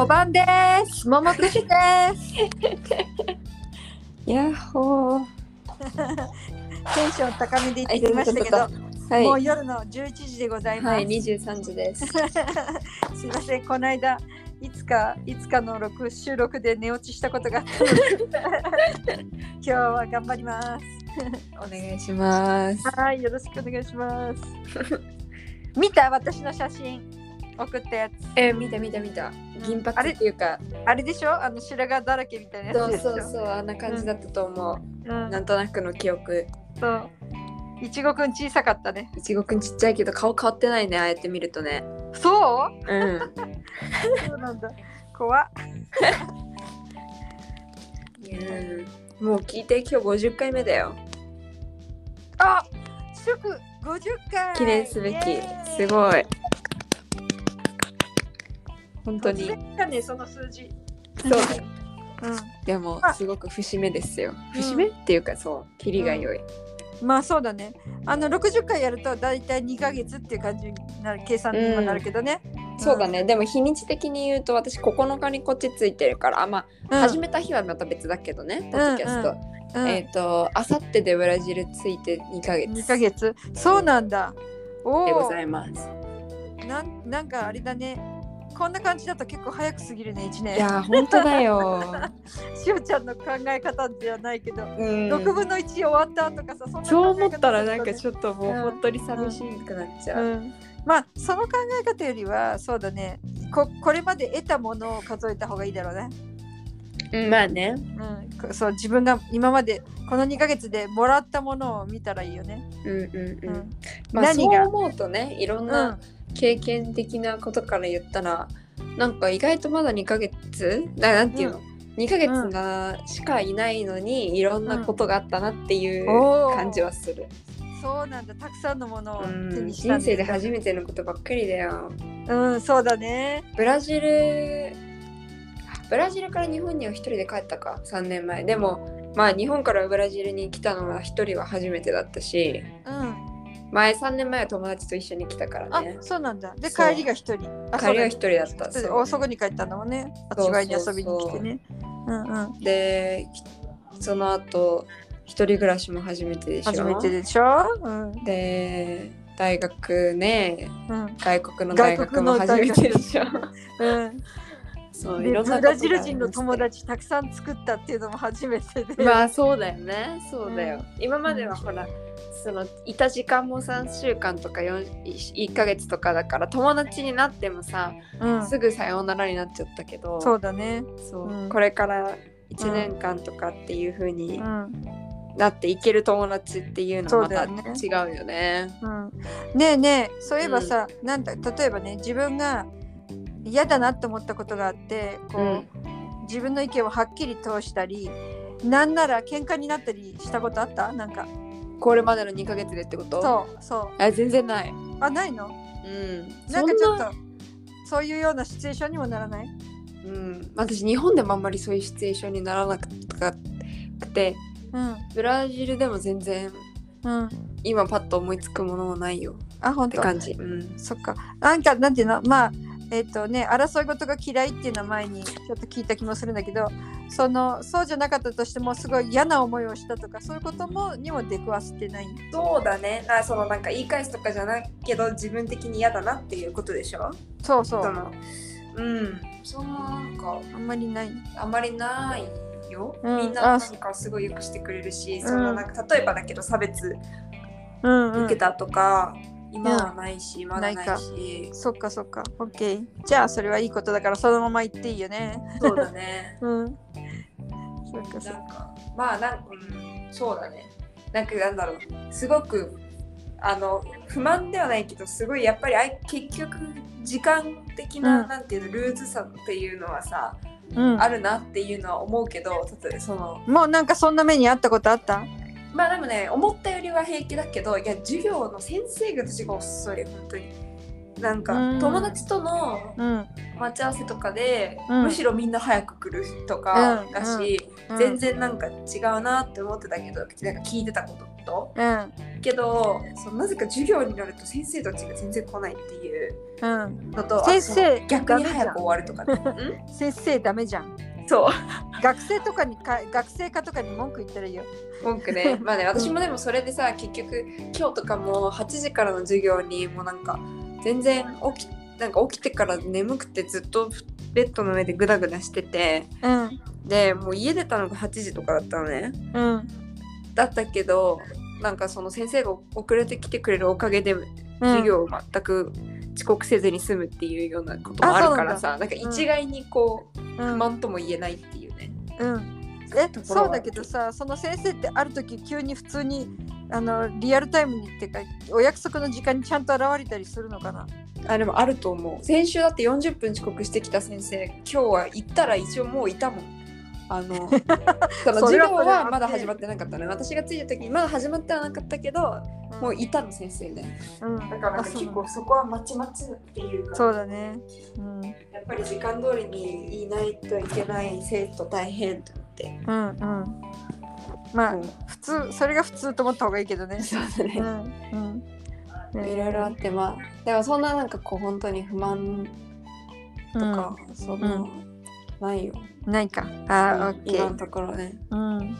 おばんです。ももくしです。やっほー。テンション高めで言ってきましたけど、はい。もう夜の11時でございます。はい、二十三時です。すいません、この間、いつか、いつかの録収録で寝落ちしたことが今日は頑張ります。お願いします。はい、よろしくお願いします。見た？私の写真送ったやつ。え、見た見た見た。銀髪っていうか、あれでしょ？あの白髪だらけみたいなやそうつでしょ？そうそう、あんな感じだったと思う。うんなんとなくの記憶。そう。いちごくん小さかったね。いちごくんちっちゃいけど顔変わってないね、ああやって見るとね。そう？うん。そうなんだ。怖っ。うんもう聞いて、今日五十回目だよ。あ祝50回記念すべき。すごい。本当に。突然だね、その数字。そうだよ。うでもあ、すごく節目ですよ。うん節目っていうか、そう、キリが良い。ん。まあそうだね。あの60回やると大体2ヶ月っていう感じになる計算にもなるけどね。そうだね、でも日にち的に言うと私9日にこっちついてるから、あまあ、うん。始めた日はまた別だけどね、ポッドキャスト。うんえっ、と、あさってでブラジルついて2ヶ月2ヶ月そうなんだ。おでごおざいます。なんなんかあれだね。こんな感じだと結構早く過ぎるね、1年。いやー、本当だよ。しおちゃんの考え方じゃないけど、うん6分の1終わったとかさ、そんなそう考え方思ったらなんかちょっともううん本当に寂しくなっちゃう。うん、まあその考え方よりはそうだねここれまで得たものを数えた方がいいだろうね、うん、まあね。うん、こそう自分が今までこの2ヶ月でもらったものを見たらいいよね、うんうんうん。うんまあ何が？そう思うとね、いろんな経験的なことから言ったら、なんか意外とまだ2ヶ月ななんていうの、2ヶ月がしかいないのにいろんなことがあったなっていう感じはする。そうなんだ。たくさんのものをうん。手にしたん人生です初めてのことばっかりだよ。うんそうだね。ブラジルブラジルから日本には一人で帰ったか3年前。でもまあ日本からブラジルに来たのは一人は初めてだったし。うん前3年前は友達と一緒に来たからあねそうなんだ。で帰りが一人。あ帰りは一そう人だったそう大そこに帰ったんだもんね。あっそうち側に遊びに来てね。うんうん。できその後一人暮らしも初めてでしょ。初めてでしょ？うん。で大学ねうん。外国の大学も初めてでしょ。うん。でそういろんなブラジル人の友達達たくさん作ったっていうのも初めてで、まあそうだよね。そうだよ、う今まではほらそのいた時間も3週間とか4 1ヶ月とかだから友達になってもさ、うん、すぐさようならになっちゃったけどそうだね、そう。うん。これから1年間とかっていう風うにん。なっていける友達っていうのはまたそうだよね。違うよね。うん、ねえねえそういえばさ、なんだ例えばね自分が嫌だなって思ったことがあってこう、自分の意見をはっきり通したりなんなら喧嘩になったりしたことあった？なんか。これまでの2ヶ月でってこと？そうそう。あ全然ない。あないの？うん。なんかちょっそとそういうようなシチュエーションにもならない？うん、私日本でもあんまりそういうシチュエーションにならなくてうん。ブラジルでも全然うん。今パッと思いつくものもないよ。ってあ本当？感じ。うん。そっか。なんか、なんていうの？まあ、えっ、とね、争い事が嫌いっていうのは前にちょっと聞いた気もするんだけど、その、そうじゃなかったとしても、すごい嫌な思いをしたとか、そういうことも、にも出くわしてない。そうだね。なそのなんか言い返すとかじゃないけど自分的に嫌だなっていうことでしょ？そうそう。うん。そのなんかあんまりない。あんまりないよ。うんみんなあ何かすごいよくしてくれるし、んそのなんか例えばだけど差別うん、うん。受けたとか、今はないし、まだないし。そっかそっか。オッケー。じゃあ、それはいいことだから、そのまま言っていいよね。そうだね。うん。そっかそっか。まあなんか、うん、そうだね。なんかなんだろう。すごくあの不満ではないけどすごいやっぱりあい結局時間的な、うんなんていうのルーズさっていうのはさ、うん。あるなっていうのは思うけど例えばそのもうなんかそんな目にあったことあった？まあでもね思ったよりは平気だけどいや授業の先生が私が遅い本当に。なんかうん。友達とのうん。待ち合わせとかで、うん。むしろみんな早く来るとかうん。だし、うん。全然なんか違うなって思ってたけどなんか聞いてたことこと。うん。けどそうなぜか授業になると先生たちが全然来ないっていううん。のと先生逆に早く終わるとかね。うん？先生ダメじゃんそう。学生とかにか学生課とかに文句言ったらいいよ。文句ね。まあね私もでもそれでさ結局今日とかも8時からの授業にもうなんか全然起きなんか起きてから眠くてずっとベッドの上でグダグダしててうん。でもう家出たのが8時とかだったのね。うん。だったけどなんかその先生が遅れてきてくれるおかげで授業を全く遅刻せずに済むっていうようなこともあるからさなんか一概にこううん。不満とも言えないっていうね。うん。えそうだけどさその先生ってある時急に普通にあのリアルタイムにってかお約束の時間にちゃんと現れたりするのかな？あでもあると思う。先週だって40分遅刻してきた先生今日は行ったら一応もういたもんあの そのそ授業れはまだ始まってなかったね私が着いた時にまだ始まってはなかったけどもういたの先生で。うん。だから結構そこはまちまちっていうか。そうだね。うん。やっぱり時間通りにいないといけない生徒大変と思って、うんうん。まあうん。普通それが普通と思った方がいいけどね。そうだうね、ん。うん。いろいろあってまあでもそんななんかこう本当に不満とか、そんな、うん。ないよ。うんないか。あーオッケ今のーところね。うん。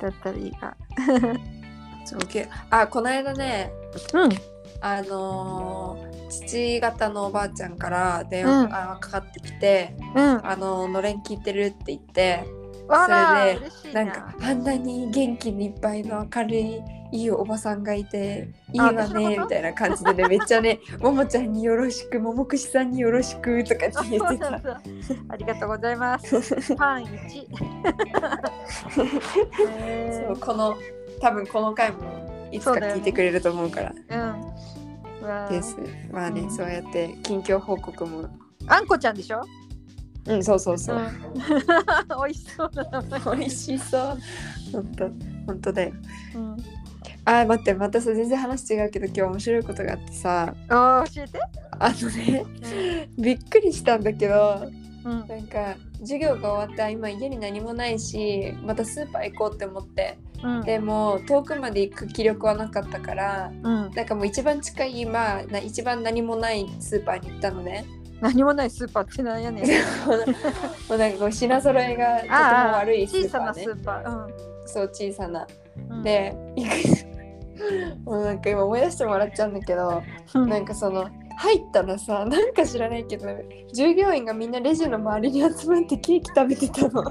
だったらいいか。OK あこの間ねうん。あのー父方のおばあちゃんから電話、うん。あかかってきてうん「あののれん聞いてる?」って言ってそれでな。んなかあんなに元気にいっぱいの明るいいいおばさんがいていいわねみたいな感じでねめっちゃね「ももちゃんによろしくももくしさんによろしく」とかってあ言ってた。ありがとうございます。パン1。へ ーそうこの多分この回もいつか聞いてくれると思うから。うん。うわー。です。まあね、うん。そうやって近況報告も。あんこちゃんでしょ？うんそうそうそう、ん。美味しそうな。名前。美味しそう。本当本当だよ。うん。あー待ってまたさ全然話違うけど今日面白いことがあってさあー教えて。あのねびっくりしたんだけどうん。なんか授業が終わってあ今家に何もないしまたスーパー行こうって思ってうん。でも遠くまで行く気力はなかったからうん。なんかもう一番近いまあな一番何もないスーパーに行ったのね何もないスーパーってなんやねん。もうなんかこう品揃えがとてもああ、悪いス小ーパーねさなスーパー。そう小さなうん。で もうなんか今思い出してもらっちゃうんだけどうん、なんかその入ったらさなんか知らないけど従業員がみんなレジの周りに集まってケーキ食べてたの。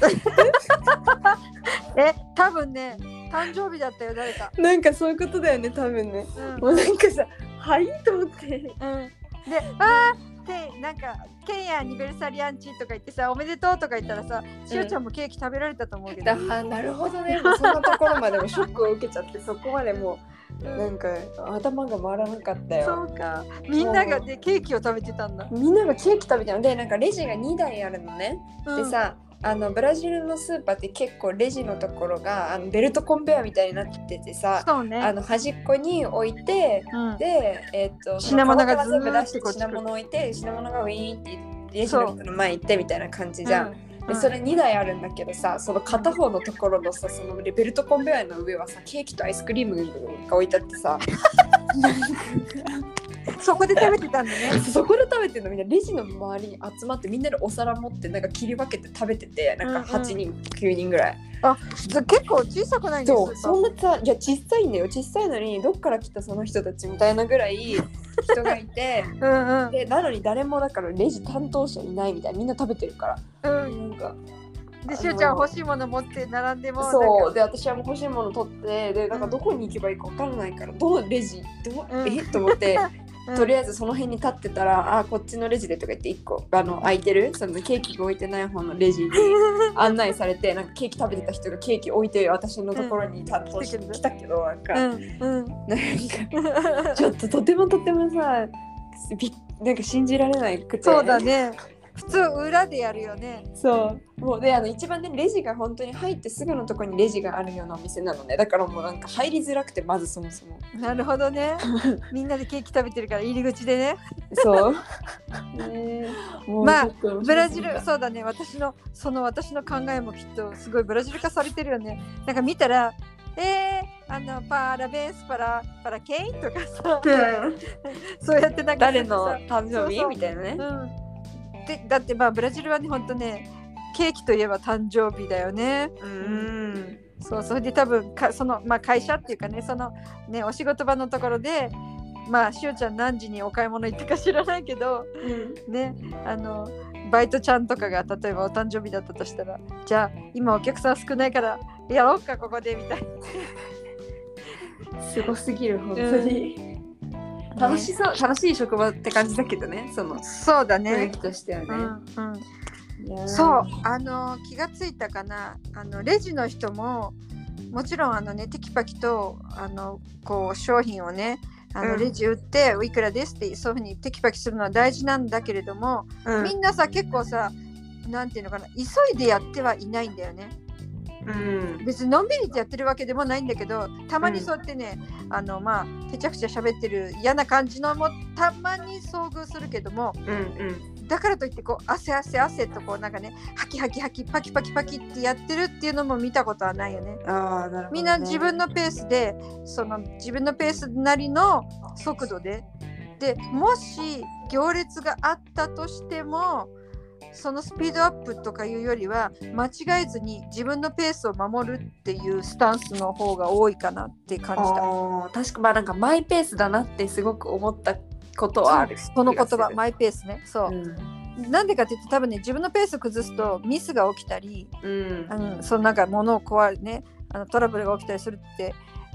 え、多分ね、誕生日だったよ、誰か。なんかそういうことだよね多分ね。うん。もうなんかさはいと思って。うん、で、あーけなんか、ケンヤアニベルサリアンチとか言ってさ、おめでとうとか言ったらさ、しおちゃんもケーキ食べられたと思うけど。だなるほどね。そんなところまでもショックを受けちゃってそこまでもうなんか頭が回らなかったよ。そうか。みんながね、ケーキを食べてたんだ。みんながケーキ食べてるの。でなんかレジが2台あるのね、でさあのブラジルのスーパーって結構レジのところがあのベルトコンベヤーみたいになっててさそうね。あの端っこに置いてうん、で、えっと品物が全部出して品物置いて品物がウィーンってレジの人の前行ってみたいな感じじゃん。う。ん。でそれ2台あるんだけどさその片方のところのさそのベルトコンベヤーの上はさケーキとアイスクリームが置いてあってさ そこで食べてたんだね。そこで食べてるのみんなレジの周りに集まってみんなでお皿持ってなんか切り分けて食べててなんかうんうん。8人、9人ぐらい。じゃ結構小さくないんですそうそんなさいや小さいんだよ。小さいのにどっから来たその人たちみたいなぐらい人がいて。うんうん。でなのに誰もだからレジ担当者いないみたいなみんな食べてるから。うん。なんか。で、しおちゃん欲しいもの持って並んでも。そう。で私はもう欲しいもの取ってでなんかどこに行けばいいか分からないからどのレジどう、うん。え？と思ってうん、とりあえずその辺に立ってたら、あこっちのレジでとか言って1個あの空いてる？そのケーキが置いてない方のレジに 案内されてなんかケーキ食べてた人がケーキ置いて私のところに担当してうんきたけどなんか、うんうん。なんかちょっととてもとてもさびなんか信じられないくてそうだね。普通裏でやるよね。そう。もうであの一番ねレジが本当に入ってすぐのところにレジがあるようなお店なのね。だからもうなんか入りづらくてまずそもそも。なるほどね。みんなでケーキ食べてるから入り口でね。そう。ねまあブラジルそうだね。私のその私の考えもきっとすごいブラジル化されてるよね。なんか見たらえー、あのパラベンスパラパラケイとかさ。そうやってなんか誰のさ誕生日？みたいなね。うん、でだってまあブラジルはねほんとねケーキといえば誕生日だよね。うん。そうそれで多分かその、まあ、会社っていうかねそのねお仕事場のところでまあしおちゃん何時にお買い物行ったか知らないけどねあのバイトちゃんとかが例えばお誕生日だったとしたらじゃあ今お客さん少ないからやろうかここでみたい すごすぎる本当に。な、楽しそう楽しい職場って感じだけどねそのねそうだ雰囲ね気としてはね。うんうん。そうあの気がついたかな。あのレジの人ももちろんあのねテキパキとあのこう商品をねあのうん。レジ売って、おいくらですってそういうふうにテキパキするのは大事なんだけれども、うん。みんなさ結構さなんていうのかな急いでやってはいないんだよねうん別にのんびりってやってるわけでもないんだけどたまにそうやってね、あのまあぺちゃくちゃ喋ってる嫌な感じのもたまに遭遇するけどもうんうんだからといってこう汗汗汗とこうなんかねハキハキハキパキパキパキってやってるっていうのも見たことはないよね。ああなるほど、ね。みんな自分のペースでその自分のペースなりの速度ででもし行列があったとしてもそのスピードアップとかいうよりは間違えずに自分のペースを守るっていうスタンスの方が多いかなって感じた。確かまあなんかマイペースだなってすごく思ったことはある。その言葉マイペースねそう、うんなんでかっていうと多分ね自分のペースを崩すとミスが起きたりうんうん、そのなんか物を壊るねあのトラブルが起きたりするって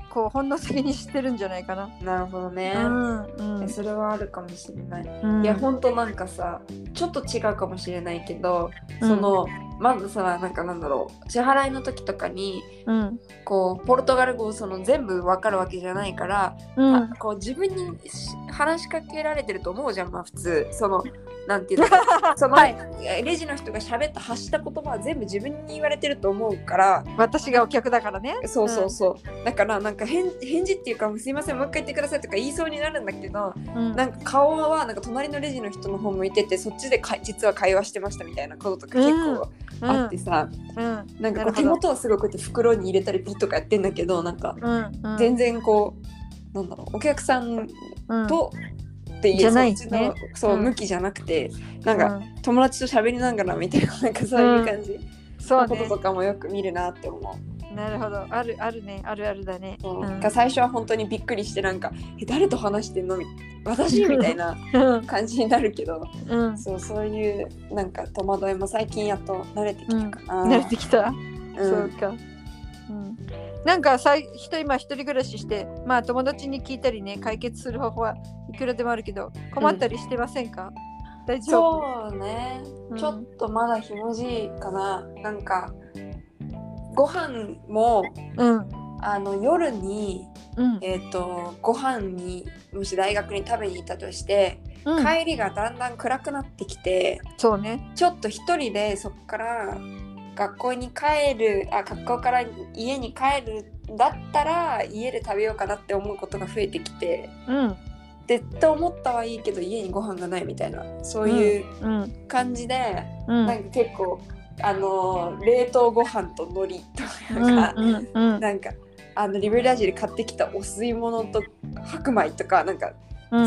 こう本能的に知ってるんじゃないかな。なるほどね。うんうんそれはあるかもしれない。うんいやほんとなんかさちょっと違うかもしれないけど、うん。そのまずさなんかなんだろう支払いの時とかにうん。こうポルトガル語をその全部わかるわけじゃないから、うん。あこう自分にし話しかけられてると思うじゃんまあ普通。そのなんていうの？か その、はい。レジの人が喋った発した言葉は全部自分に言われてると思うから。私がお客だからね。そうそうそう、だからなんか返返事っていうか「すいませんもう一回言ってください」とか言いそうになるんだけどうん。なんか顔はなんか隣のレジの人の方向いててそっちでか実は会話してましたみたいなこととか結構あってさ、うん。うん。なんか手元はすごいこうやって袋に入れたりピッとかやってんだけどなんかうん。うん。全然こうなんだろうお客さんうん。と、っていうじゃないね。そう、うん。向きじゃなくてなんか、うん。友達と喋りながらみたいななん。かそういう感じ。そうね。のこととかもよく見るなって思う。なるほど。あるあるね。あるあるだね。そう。うん。が最初は本当にびっくりしてなんか「え誰と話してんの?」み私みたいなうん。感じになるけど。うん。そうそういうなんか戸惑いも最近やっと慣れてきたかな。慣れてきた。うん。そうか。うんなんかさい人今一人暮らししてまあ友達に聞いたりね解決する方法はいくらでもあるけど困ったりしてませんか、大丈夫？そうね、うん。ちょっとまだひもじいかな。なんかご飯もうん。あの夜にうん。えっ、とご飯にもし大学に食べに行ったとして、うん。帰りがだんだん暗くなってきてそうね。ちょっと一人でそこから学校に帰るあ学校から家に帰るんだったら家で食べようかなって思うことが増えてきてうん。でって思ったはいいけど家にご飯がないみたいなそういううん。感じで、うん。なんか結構あのー冷凍ご飯と海苔とうんか、うんうん。なんかあのリベラージで買ってきたお吸い物と白米とかなんか、うん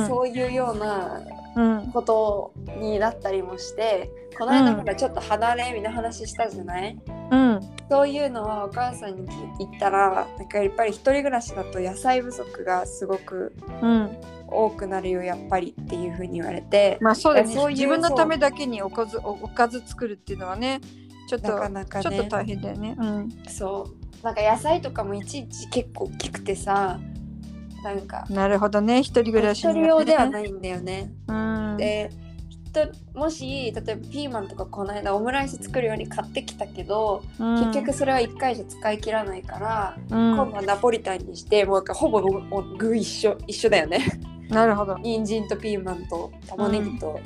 そういうようなうん。ことになったりもしてこの間うんほらちょっと離れみの話したじゃない、うん。そういうのはお母さんに言ったらなんかやっぱり一人暮らしだと野菜不足がすごくうん。多くなるよやっぱりっていうふうに言われて。まあそうだね。そう自分のためだけにおかずおおかず作るっていうのはねちょっとなかなかね。ちょっと大変だよね。うん。そう。なんか野菜とかもいちいち結構大きくてさなんか。なるほどね。一人暮らし一人に用ではないんだよね。うん。で人もし例えばピーマンとかこの間オムライス作るように買ってきたけど、うん。結局それは1回じゃ使い切らないから、うん。今度はナポリタンにしてもうほぼ具一緒一緒だよね。なるほど。人参とピーマンと玉ねぎと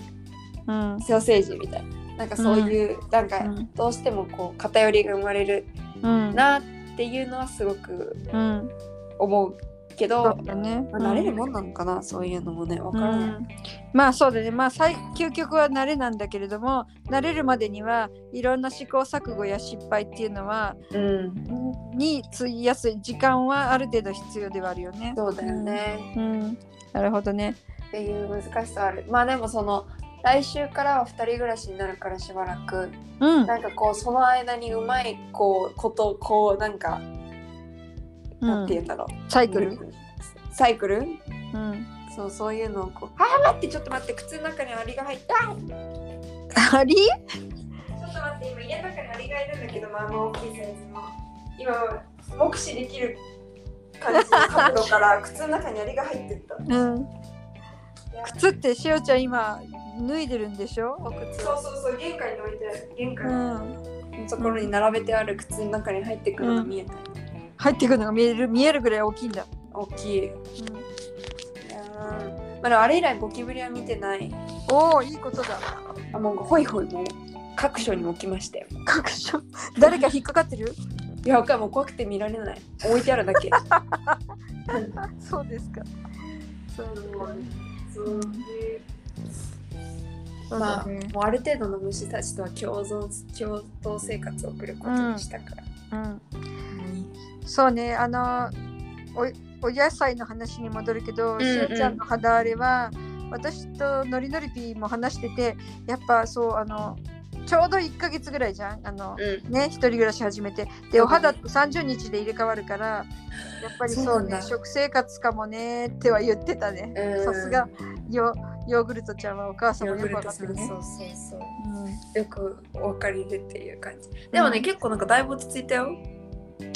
うん。ソーセージみたいな。なんかそういう、なんかうん。どうしてもこう偏りが生まれるうん。なっていうのはすごくうん。思うけど、ね。まあ、慣れるもんなのかな、そういうのもねわからない。うんまあそうだね。まあ最究極は慣れなんだけれども慣れるまでにはいろんな試行錯誤や失敗っていうのはうん。んに費やす時間はある程度必要ではあるよね。そうだよね、うん、なるほどね。っていう難しさある。まあでもその来週からは2人暮らしになるからしばらくうん。なんかこうその間にうまいこうことこうなんか、なんて言うんだろうサイクル？サイクル？うん。そうそういうのをこうあー待ってちょっと待って靴の中にアリが入ったありちょっと待って今家の中にアリがいるんだけどまあまあ大きいサイズの。今目視できる感じの角度から靴の中にアリが入ってった。うん。靴ってしおちゃん今脱いでるんでしょ？お靴。そうそうそう玄関に置いて玄う関ん。のところに並べてある靴の中に入ってくるのが見えた、入ってくるのが見える見えるぐらい大きいんだ。大きいいやーまあでもあれ以来ゴキブリは見てないおおいいことだ。あもうホイホイもう各所に置きましたよ各所誰か引っかかってる？いやわかもう怖くて見られない置いてあるだけ そうですか。そうそうまあ。もうある程度の虫たちとは共存共同生活を送ることにしたから、うん。そうねあのおお野菜の話に戻るけど、しおちゃんの肌荒れは私とのりのりぴーも話しててやっぱそうあのちょうど1ヶ月ぐらいじゃん？あの、うん。ね一人暮らし始めて。でお肌って30日で入れ替わるからやっぱりそうね食生活かもねっては言ってたね。うん。さすがヨヨーグルトちゃんはお母さんもよくヨーグルトわかってるね。そうそうそう。うん。よくお分かりでっていう感じ。でもね、うん結構なんかだいぶ落ち着いたよ。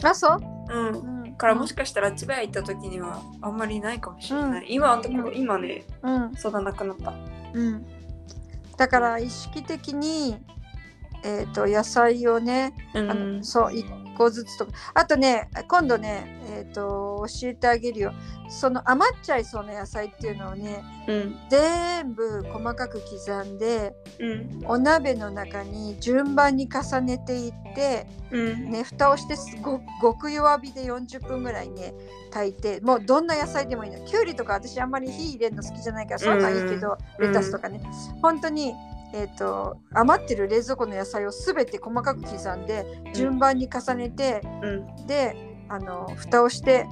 あそう、うん。うん、からもしかしたら千葉屋行った時にはあんまりないかもしれない、今のところ、うん今ねうん。そんななくなった。うん、だから意識的に、えー、と野菜をね、うん。あのそう1個ずつとか。あとね今度ね、えー、と教えてあげるよ。その余っちゃいそうな野菜っていうのをねうん。全部細かく刻んでうん。お鍋の中に順番に重ねていって、うん。ね、蓋をしてすご極弱火で40分ぐらいね炊いてもうどんな野菜でもいいの。きゅうりとか私あんまり火入れるの好きじゃないからそういうのはいいけど、うん。レタスとかね、本当にえー、と余ってる冷蔵庫の野菜をすべて細かく刻んで順番に重ねて、うん。であの蓋をして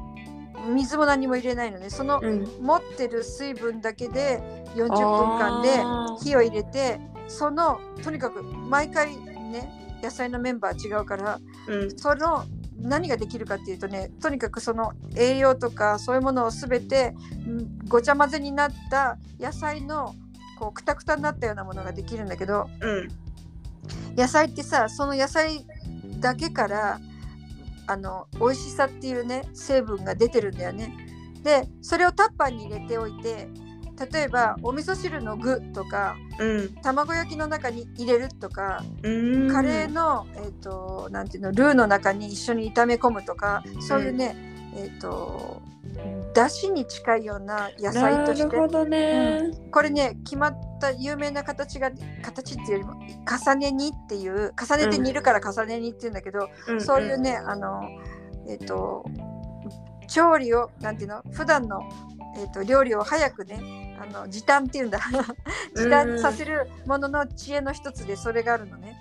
水も何も入れないのでそのうん。持ってる水分だけで40分間で火を入れてそのとにかく毎回ね野菜のメンバー違うからうん。その何ができるかっていうとねとにかくその栄養とかそういうものを全てんごちゃ混ぜになった野菜のこうくたくたになったようなものができるんだけどうん。野菜ってさその野菜だけからあの美味しさっていうね成分が出てるんだよね。でそれをタッパーに入れておいて例えばお味噌汁の具とかうん。卵焼きの中に入れるとかうん。カレーの、えー、となんていうのルーの中に一緒に炒め込むとかそういうね、えっ、とだしに近いような野菜として。なるほどね、これね決まった有名な形が形っていうよりも重ね煮っていう重ねて煮るから重ね煮っていうんだけど、ん。そういうねあのえっ、と調理をなんていうの普段のえっ、と料理を早くねあの時短っていうんだ。時短させるものの知恵の一つでそれがあるのね。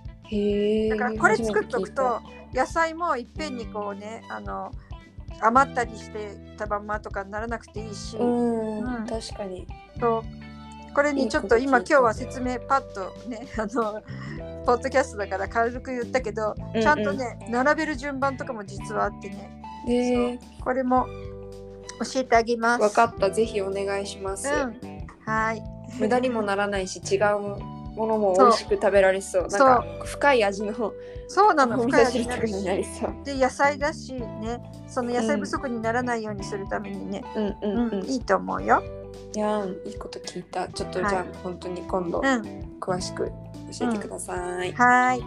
だからこれ作っとくと野菜もいっぺんにこうねあの余ったりしてたまんまとかにならなくていいし、うん、うん。確かに。そう。これにちょっと今今日は説明パッとね あのポッドキャストだから軽く言ったけど、うんちゃんとね並べる順番とかも実はあってね。ねこれも教えてあげます。分かった。ぜひお願いします、うん、はい。無駄にもならないし違うものも美味しく食べられそう。なんか深い味のそうなのお深い味。になりそう。で野菜だしね。その野菜不足にならないようにするためにね、うんううん。んうん、いいと思うよ。いやーいいこと聞いた。ちょっとじゃあ、はい。本当に今度うん、詳しく教えてください、はい。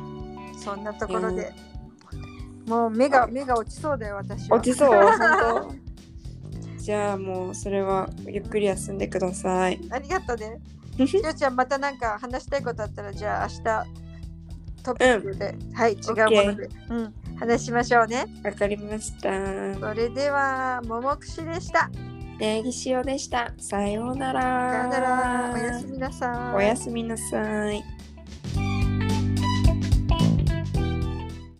そんなところで、もう目が目が落ちそうだよ私は。落ちそう？本当？じゃあもうそれはゆっくり休んでください。ありがとうね。ひよちゃんまたなんか話したいことあったらじゃあ明日トピックで、はい違うもので、うん、話しましょうね。わかりました。それではももくしでした。ネギ塩でした。さようなら。さよなら。おやすみなさい。おやすみなさい